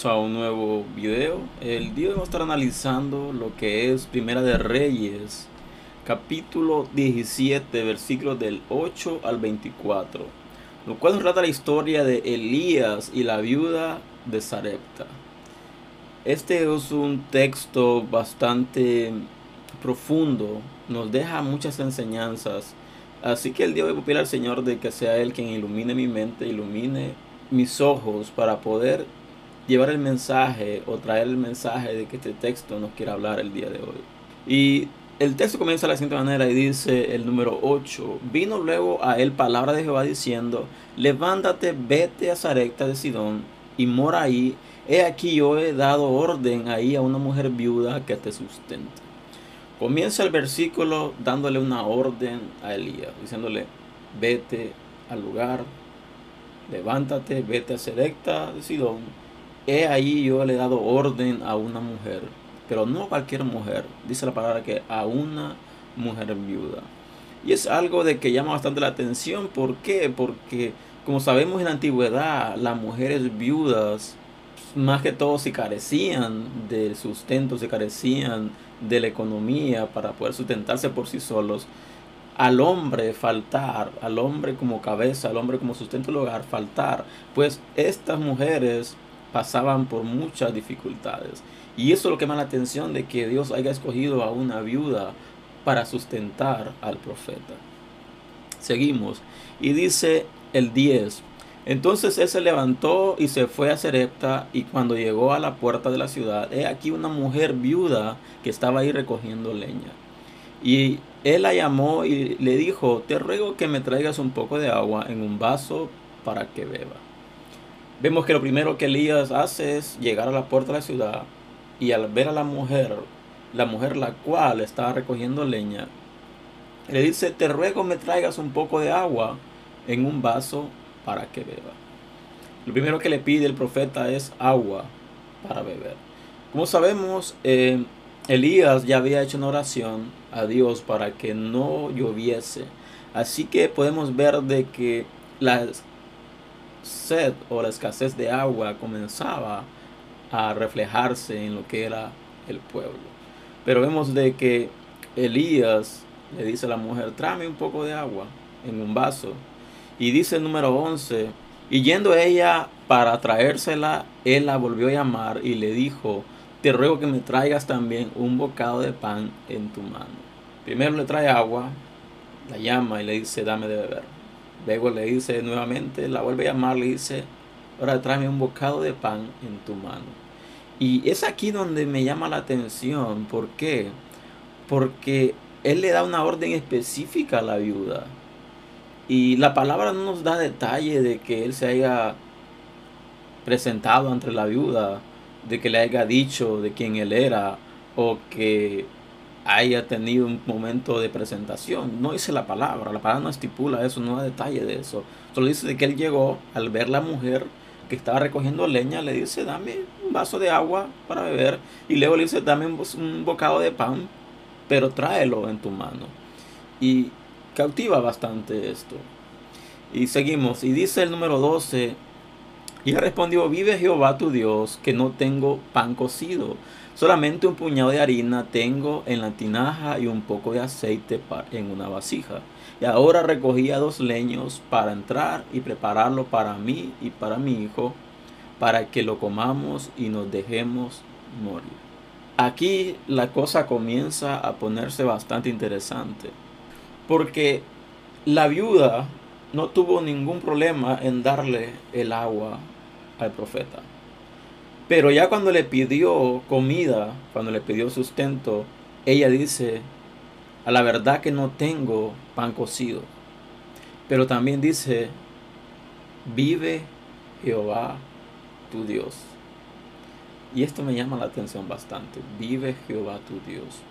bienvenidos a un nuevo video. El día de hoy vamos a estar analizando lo que es Primera de Reyes, capítulo 17, versículos del 8 al 24, lo cual nos trata la historia de Elías y la viuda de Sarepta. Este es un texto bastante profundo, nos deja muchas enseñanzas, así que el día de hoy voy a pedir al Señor de que sea Él quien ilumine mi mente, ilumine mis ojos para poder llevar el mensaje o traer el mensaje de que este texto nos quiere hablar el día de hoy. Y el texto comienza de la siguiente manera y dice el número 8, vino luego a él palabra de Jehová diciendo, levántate, vete a Zarecta de Sidón y mora ahí, he aquí yo he dado orden ahí a una mujer viuda que te sustente. Comienza el versículo dándole una orden a Elías, diciéndole, vete al lugar levántate, vete a Selecta de Sidón. Ahí yo le he dado orden a una mujer, pero no a cualquier mujer, dice la palabra que a una mujer viuda. Y es algo de que llama bastante la atención. ¿Por qué? Porque como sabemos en la antigüedad, las mujeres viudas, más que todo, se carecían de sustento, se carecían de la economía para poder sustentarse por sí solos al hombre faltar, al hombre como cabeza, al hombre como sustento del hogar faltar, pues estas mujeres pasaban por muchas dificultades. Y eso es lo que llama la atención de que Dios haya escogido a una viuda para sustentar al profeta. Seguimos. Y dice el 10. Entonces él se levantó y se fue a Serepta y cuando llegó a la puerta de la ciudad, he aquí una mujer viuda que estaba ahí recogiendo leña. Y él la llamó y le dijo, te ruego que me traigas un poco de agua en un vaso para que beba. Vemos que lo primero que Elías hace es llegar a la puerta de la ciudad y al ver a la mujer, la mujer la cual estaba recogiendo leña, le dice, te ruego me traigas un poco de agua en un vaso para que beba. Lo primero que le pide el profeta es agua para beber. Como sabemos, eh, Elías ya había hecho una oración a Dios para que no lloviese. Así que podemos ver de que la sed o la escasez de agua comenzaba a reflejarse en lo que era el pueblo. Pero vemos de que Elías le dice a la mujer, tráeme un poco de agua en un vaso. Y dice el número 11, y yendo ella para traérsela, él la volvió a llamar y le dijo, te ruego que me traigas también un bocado de pan en tu mano. Primero le trae agua, la llama y le dice, dame de beber. Luego le dice nuevamente, la vuelve a llamar, le dice, ahora tráeme un bocado de pan en tu mano. Y es aquí donde me llama la atención. ¿Por qué? Porque él le da una orden específica a la viuda. Y la palabra no nos da detalle de que él se haya presentado ante la viuda de que le haya dicho de quién él era o que haya tenido un momento de presentación. No dice la palabra, la palabra no estipula eso, no da detalle de eso. Solo dice que él llegó al ver la mujer que estaba recogiendo leña, le dice, dame un vaso de agua para beber. Y luego le dice, dame un bocado de pan, pero tráelo en tu mano. Y cautiva bastante esto. Y seguimos. Y dice el número 12, y respondió, vive Jehová tu Dios, que no tengo pan cocido, solamente un puñado de harina tengo en la tinaja y un poco de aceite en una vasija. Y ahora recogía dos leños para entrar y prepararlo para mí y para mi hijo, para que lo comamos y nos dejemos morir. Aquí la cosa comienza a ponerse bastante interesante, porque la viuda no tuvo ningún problema en darle el agua al profeta. Pero ya cuando le pidió comida, cuando le pidió sustento, ella dice, a la verdad que no tengo pan cocido. Pero también dice, vive Jehová tu Dios. Y esto me llama la atención bastante. Vive Jehová tu Dios.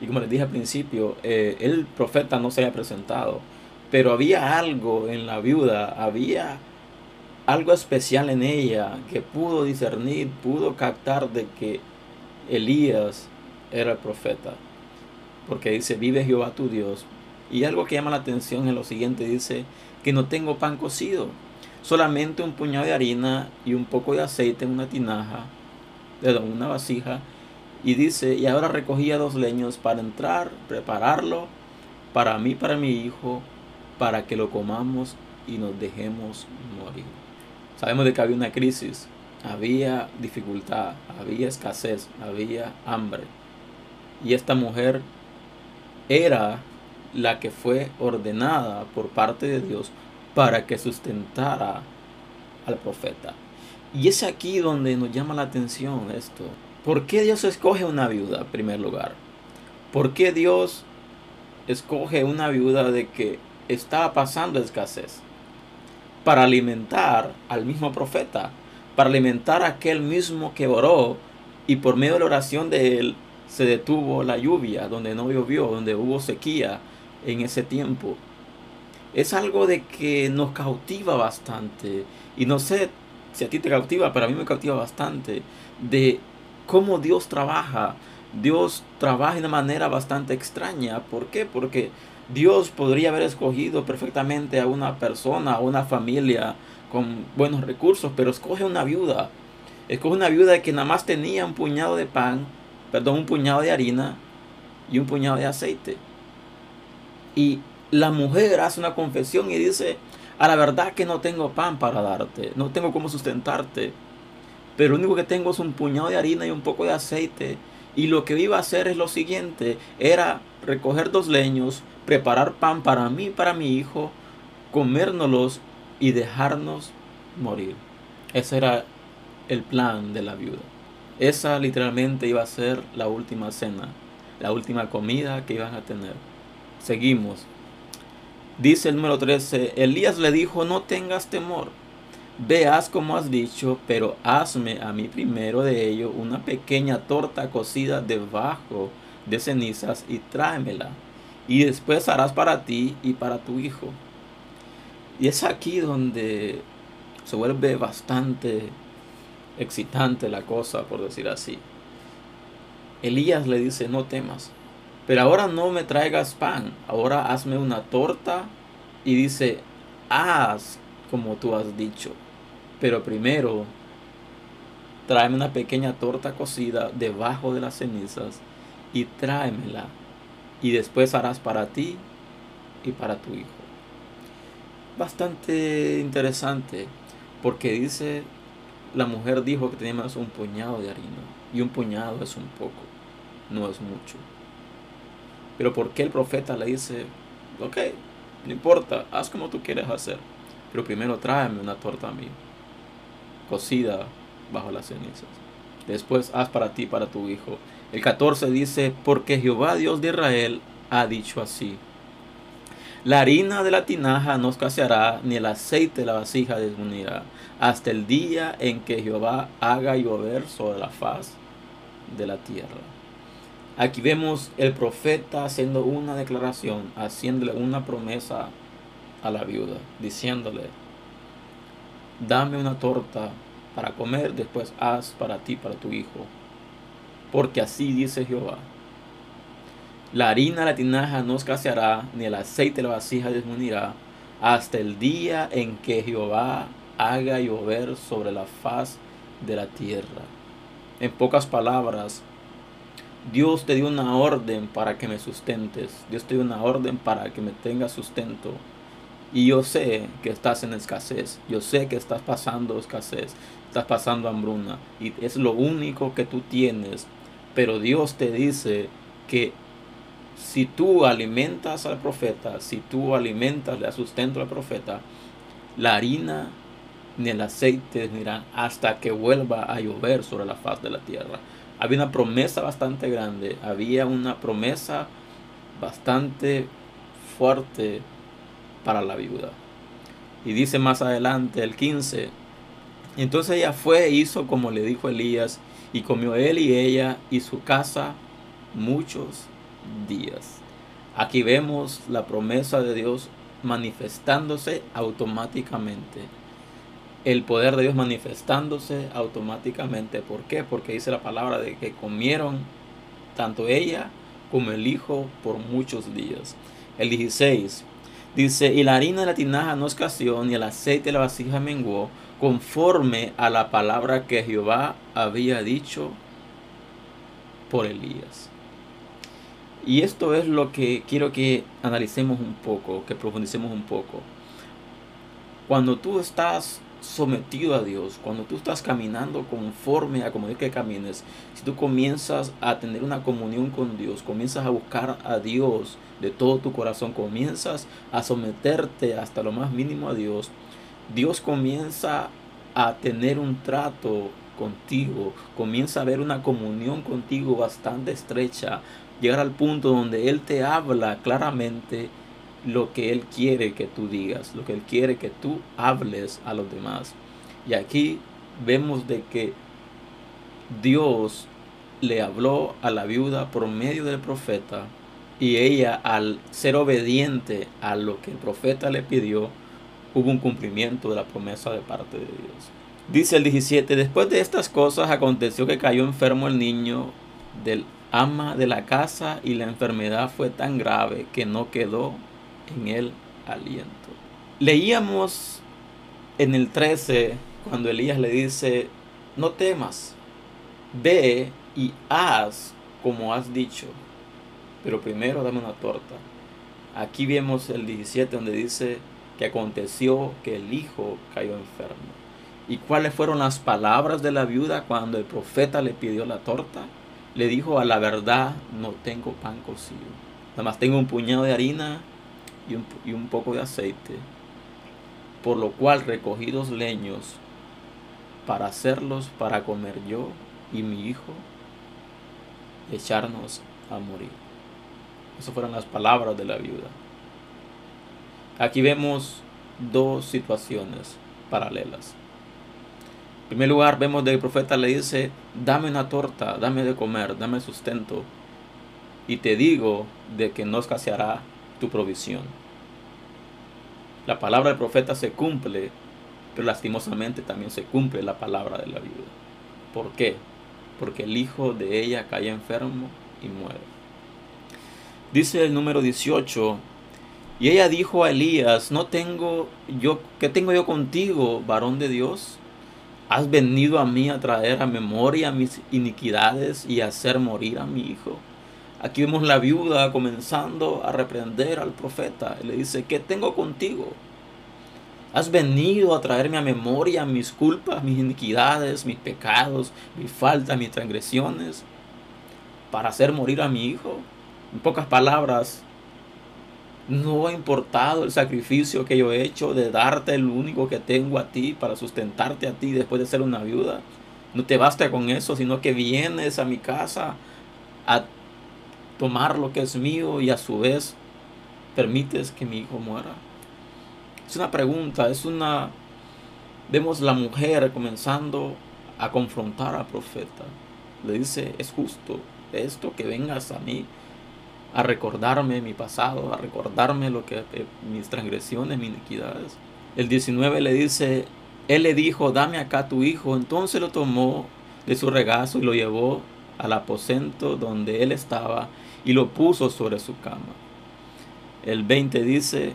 Y como les dije al principio, eh, el profeta no se había presentado. Pero había algo en la viuda, había algo especial en ella que pudo discernir, pudo captar de que Elías era el profeta. Porque dice, vive Jehová tu Dios. Y algo que llama la atención en lo siguiente, dice que no tengo pan cocido. solamente un puñado de harina y un poco de aceite en una tinaja, de una vasija, y dice, y ahora recogía dos leños para entrar, prepararlo para mí, para mi hijo, para que lo comamos y nos dejemos morir. Sabemos de que había una crisis, había dificultad, había escasez, había hambre. Y esta mujer era la que fue ordenada por parte de Dios para que sustentara al profeta. Y es aquí donde nos llama la atención esto. ¿Por qué Dios escoge una viuda en primer lugar? ¿Por qué Dios escoge una viuda de que estaba pasando escasez? Para alimentar al mismo profeta, para alimentar a aquel mismo que oró y por medio de la oración de él se detuvo la lluvia, donde no llovió, donde hubo sequía en ese tiempo. Es algo de que nos cautiva bastante. Y no sé si a ti te cautiva, pero a mí me cautiva bastante. De cómo Dios trabaja. Dios trabaja de una manera bastante extraña. ¿Por qué? Porque Dios podría haber escogido perfectamente a una persona, a una familia con buenos recursos, pero escoge una viuda. Escoge una viuda que nada más tenía un puñado de pan perdón, un puñado de harina y un puñado de aceite. Y la mujer hace una confesión y dice, a la verdad que no tengo pan para darte, no tengo cómo sustentarte, pero lo único que tengo es un puñado de harina y un poco de aceite. Y lo que iba a hacer es lo siguiente, era recoger dos leños, preparar pan para mí y para mi hijo, comérnoslos y dejarnos morir. Ese era el plan de la viuda. Esa literalmente iba a ser la última cena, la última comida que iban a tener. Seguimos. Dice el número 13, Elías le dijo, no tengas temor, veas como has dicho, pero hazme a mí primero de ello una pequeña torta cocida debajo de cenizas y tráemela, y después harás para ti y para tu hijo. Y es aquí donde se vuelve bastante excitante la cosa, por decir así. Elías le dice, no temas, pero ahora no me traigas pan, ahora hazme una torta y dice, haz como tú has dicho, pero primero tráeme una pequeña torta cocida debajo de las cenizas y tráemela y después harás para ti y para tu hijo. Bastante interesante porque dice la mujer dijo que teníamos un puñado de harina y un puñado es un poco, no es mucho. Pero ¿por qué el profeta le dice, ok, no importa, haz como tú quieres hacer, pero primero tráeme una torta a mí, cocida bajo las cenizas. Después haz para ti, para tu hijo. El 14 dice, porque Jehová Dios de Israel ha dicho así. La harina de la tinaja no escaseará, ni el aceite de la vasija disminuirá, hasta el día en que Jehová haga llover sobre la faz de la tierra. Aquí vemos el profeta haciendo una declaración, haciéndole una promesa a la viuda, diciéndole, dame una torta para comer, después haz para ti, para tu hijo, porque así dice Jehová la harina la tinaja no escaseará, ni el aceite de la vasija disminuirá, hasta el día en que Jehová haga llover sobre la faz de la tierra. En pocas palabras, Dios te dio una orden para que me sustentes. Dios te dio una orden para que me tengas sustento. Y yo sé que estás en escasez. Yo sé que estás pasando escasez. Estás pasando hambruna. Y es lo único que tú tienes. Pero Dios te dice que si tú alimentas al profeta, si tú alimentas, le sustento al profeta, la harina ni el aceite dirán hasta que vuelva a llover sobre la faz de la tierra. Había una promesa bastante grande, había una promesa bastante fuerte para la viuda. Y dice más adelante el 15, entonces ella fue e hizo como le dijo Elías, y comió él y ella y su casa muchos días. Aquí vemos la promesa de Dios manifestándose automáticamente. El poder de Dios manifestándose automáticamente. ¿Por qué? Porque dice la palabra de que comieron tanto ella como el hijo por muchos días. El 16. Dice, y la harina de la tinaja no escaseó, ni el aceite de la vasija menguó, conforme a la palabra que Jehová había dicho por Elías. Y esto es lo que quiero que analicemos un poco, que profundicemos un poco. Cuando tú estás sometido a Dios, cuando tú estás caminando conforme a como es que camines, si tú comienzas a tener una comunión con Dios, comienzas a buscar a Dios de todo tu corazón, comienzas a someterte hasta lo más mínimo a Dios, Dios comienza a tener un trato contigo, comienza a haber una comunión contigo bastante estrecha, llegar al punto donde Él te habla claramente lo que Él quiere que tú digas, lo que Él quiere que tú hables a los demás. Y aquí vemos de que Dios le habló a la viuda por medio del profeta y ella al ser obediente a lo que el profeta le pidió, hubo un cumplimiento de la promesa de parte de Dios. Dice el 17, después de estas cosas aconteció que cayó enfermo el niño del ama de la casa y la enfermedad fue tan grave que no quedó en el aliento. Leíamos en el 13 cuando Elías le dice, no temas, ve y haz como has dicho, pero primero dame una torta. Aquí vemos el 17 donde dice que aconteció que el hijo cayó enfermo. ¿Y cuáles fueron las palabras de la viuda cuando el profeta le pidió la torta? Le dijo, a la verdad no tengo pan cocido. Nada más tengo un puñado de harina y un, poco de aceite, por lo cual recogí dos leños para hacerlos para comer yo y mi hijo y echarnos a morir. Esas fueron las palabras de la viuda. Aquí vemos dos situaciones paralelas. En primer lugar, vemos que el profeta le dice, dame una torta, dame de comer, dame sustento. Y te digo de que no escaseará tu provisión. La palabra del profeta se cumple, pero lastimosamente también se cumple la palabra de la viuda. ¿Por qué? Porque el hijo de ella cae enfermo y muere. Dice el número 18, y ella dijo a Elías, no tengo yo, ¿qué tengo yo contigo, varón de Dios? Has venido a mí a traer a memoria mis iniquidades y a hacer morir a mi hijo. Aquí vemos la viuda comenzando a reprender al profeta. le dice, ¿qué tengo contigo? Has venido a traerme a memoria mis culpas, mis iniquidades, mis pecados, mis faltas, mis transgresiones, para hacer morir a mi hijo. En pocas palabras, no ha importado el sacrificio que yo he hecho de darte el único que tengo a ti para sustentarte a ti después de ser una viuda. No te basta con eso, sino que vienes a mi casa a tomar lo que es mío y a su vez permites que mi hijo muera? Es una pregunta, es una... Vemos la mujer comenzando a confrontar al profeta. Le dice, es justo esto que vengas a mí a recordarme mi pasado, a recordarme lo que eh, mis transgresiones, mis iniquidades. El 19 le dice, él le dijo, dame acá tu hijo. Entonces lo tomó de su regazo y lo llevó al aposento donde él estaba y lo puso sobre su cama. El 20 dice,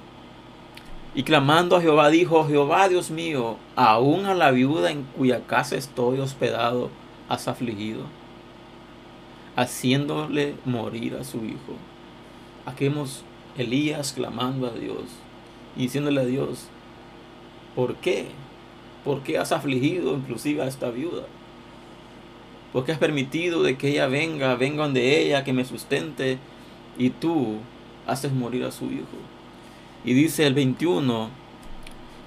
y clamando a Jehová dijo, Jehová Dios mío, aún a la viuda en cuya casa estoy hospedado has afligido, haciéndole morir a su hijo. Aquí vemos Elías clamando a Dios y diciéndole a Dios, ¿por qué? ¿Por qué has afligido inclusive a esta viuda? porque has permitido de que ella venga, venga donde ella, que me sustente, y tú haces morir a su hijo. Y dice el 21,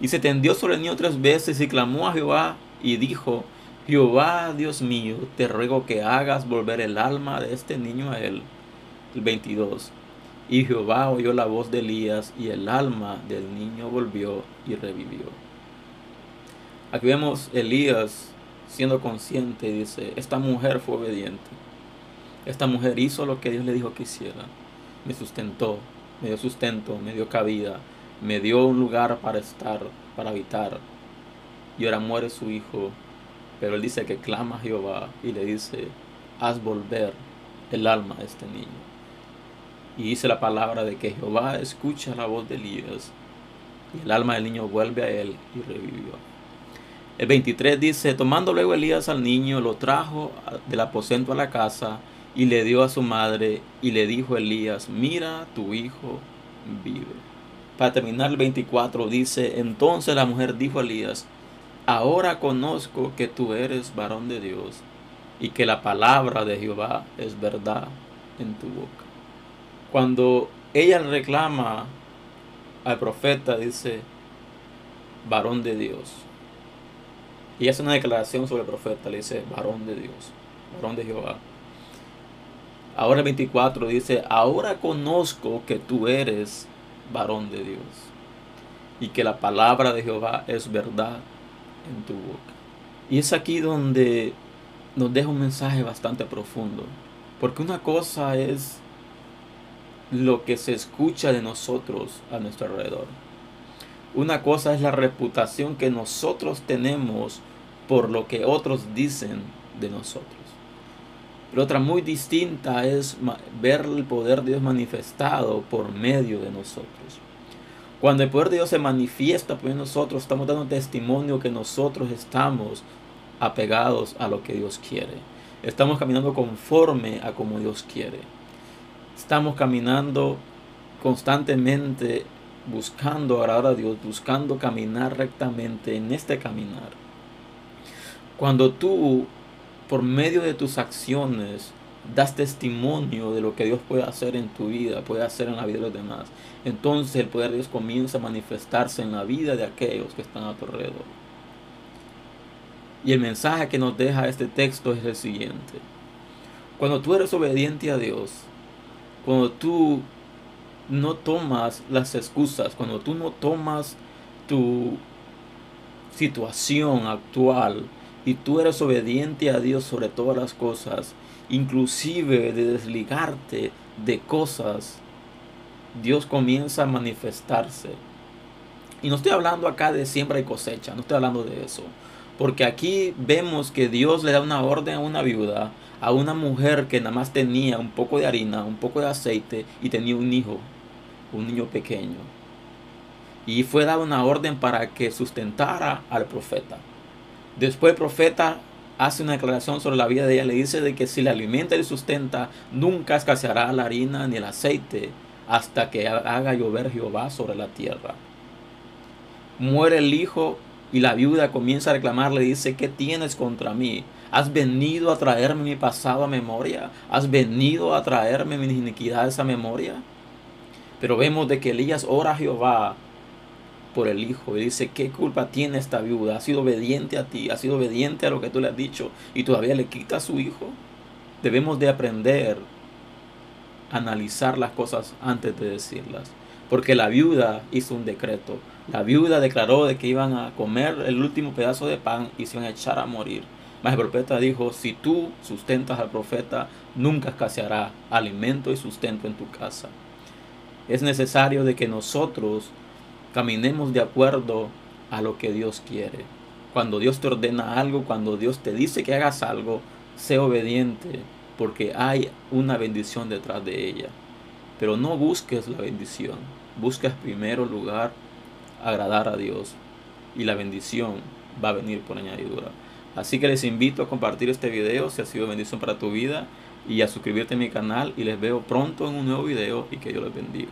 y se tendió sobre el niño tres veces y clamó a Jehová y dijo, Jehová Dios mío, te ruego que hagas volver el alma de este niño a él. El 22. Y Jehová oyó la voz de Elías y el alma del niño volvió y revivió. Aquí vemos Elías siendo consciente, dice, esta mujer fue obediente. Esta mujer hizo lo que Dios le dijo que hiciera. Me sustentó, me dio sustento, me dio cabida, me dio un lugar para estar, para habitar. Y ahora muere su hijo. Pero él dice que clama a Jehová y le dice, haz volver el alma de este niño. Y dice la palabra de que Jehová escucha la voz de Elías y el alma del niño vuelve a él y revivió. El 23 dice, tomando luego Elías al niño, lo trajo del aposento a la casa y le dio a su madre y le dijo Elías, mira, tu hijo vive. Para terminar el 24 dice, entonces la mujer dijo a Elías, ahora conozco que tú eres varón de Dios y que la palabra de Jehová es verdad en tu boca. Cuando ella reclama al profeta, dice, varón de Dios. Y hace una declaración sobre el profeta, le dice, varón de Dios, varón de Jehová. Ahora el 24 dice, ahora conozco que tú eres varón de Dios y que la palabra de Jehová es verdad en tu boca. Y es aquí donde nos deja un mensaje bastante profundo. Porque una cosa es lo que se escucha de nosotros a nuestro alrededor. Una cosa es la reputación que nosotros tenemos por lo que otros dicen de nosotros. Pero otra muy distinta es ver el poder de Dios manifestado por medio de nosotros. Cuando el poder de Dios se manifiesta por nosotros, estamos dando testimonio que nosotros estamos apegados a lo que Dios quiere. Estamos caminando conforme a como Dios quiere. Estamos caminando constantemente buscando agradar a Dios, buscando caminar rectamente en este caminar. Cuando tú, por medio de tus acciones, das testimonio de lo que Dios puede hacer en tu vida, puede hacer en la vida de los demás, entonces el poder de Dios comienza a manifestarse en la vida de aquellos que están a tu alrededor. Y el mensaje que nos deja este texto es el siguiente. Cuando tú eres obediente a Dios, cuando tú no tomas las excusas, cuando tú no tomas tu situación actual y tú eres obediente a Dios sobre todas las cosas, inclusive de desligarte de cosas, Dios comienza a manifestarse. Y no estoy hablando acá de siembra y cosecha, no estoy hablando de eso. Porque aquí vemos que Dios le da una orden a una viuda, a una mujer que nada más tenía un poco de harina, un poco de aceite y tenía un hijo, un niño pequeño. Y fue dada una orden para que sustentara al profeta. Después el profeta hace una declaración sobre la vida de ella, le dice de que si la alimenta y sustenta, nunca escaseará la harina ni el aceite hasta que haga llover Jehová sobre la tierra. Muere el hijo y la viuda comienza a reclamarle, dice, ¿qué tienes contra mí? ¿Has venido a traerme mi pasado a memoria? ¿Has venido a traerme mis iniquidades a memoria? Pero vemos de que Elías ora a Jehová por el hijo y dice, ¿qué culpa tiene esta viuda? Ha sido obediente a ti, ha sido obediente a lo que tú le has dicho y todavía le quita a su hijo. Debemos de aprender a analizar las cosas antes de decirlas. Porque la viuda hizo un decreto. La viuda declaró de que iban a comer el último pedazo de pan y se iban a echar a morir. Mas el profeta dijo, si tú sustentas al profeta, nunca escaseará alimento y sustento en tu casa. Es necesario de que nosotros caminemos de acuerdo a lo que Dios quiere. Cuando Dios te ordena algo, cuando Dios te dice que hagas algo, sé obediente, porque hay una bendición detrás de ella. Pero no busques la bendición, busques primero lugar agradar a Dios y la bendición va a venir por añadidura. Así que les invito a compartir este video si ha sido bendición para tu vida y a suscribirte a mi canal y les veo pronto en un nuevo video y que Dios les bendiga.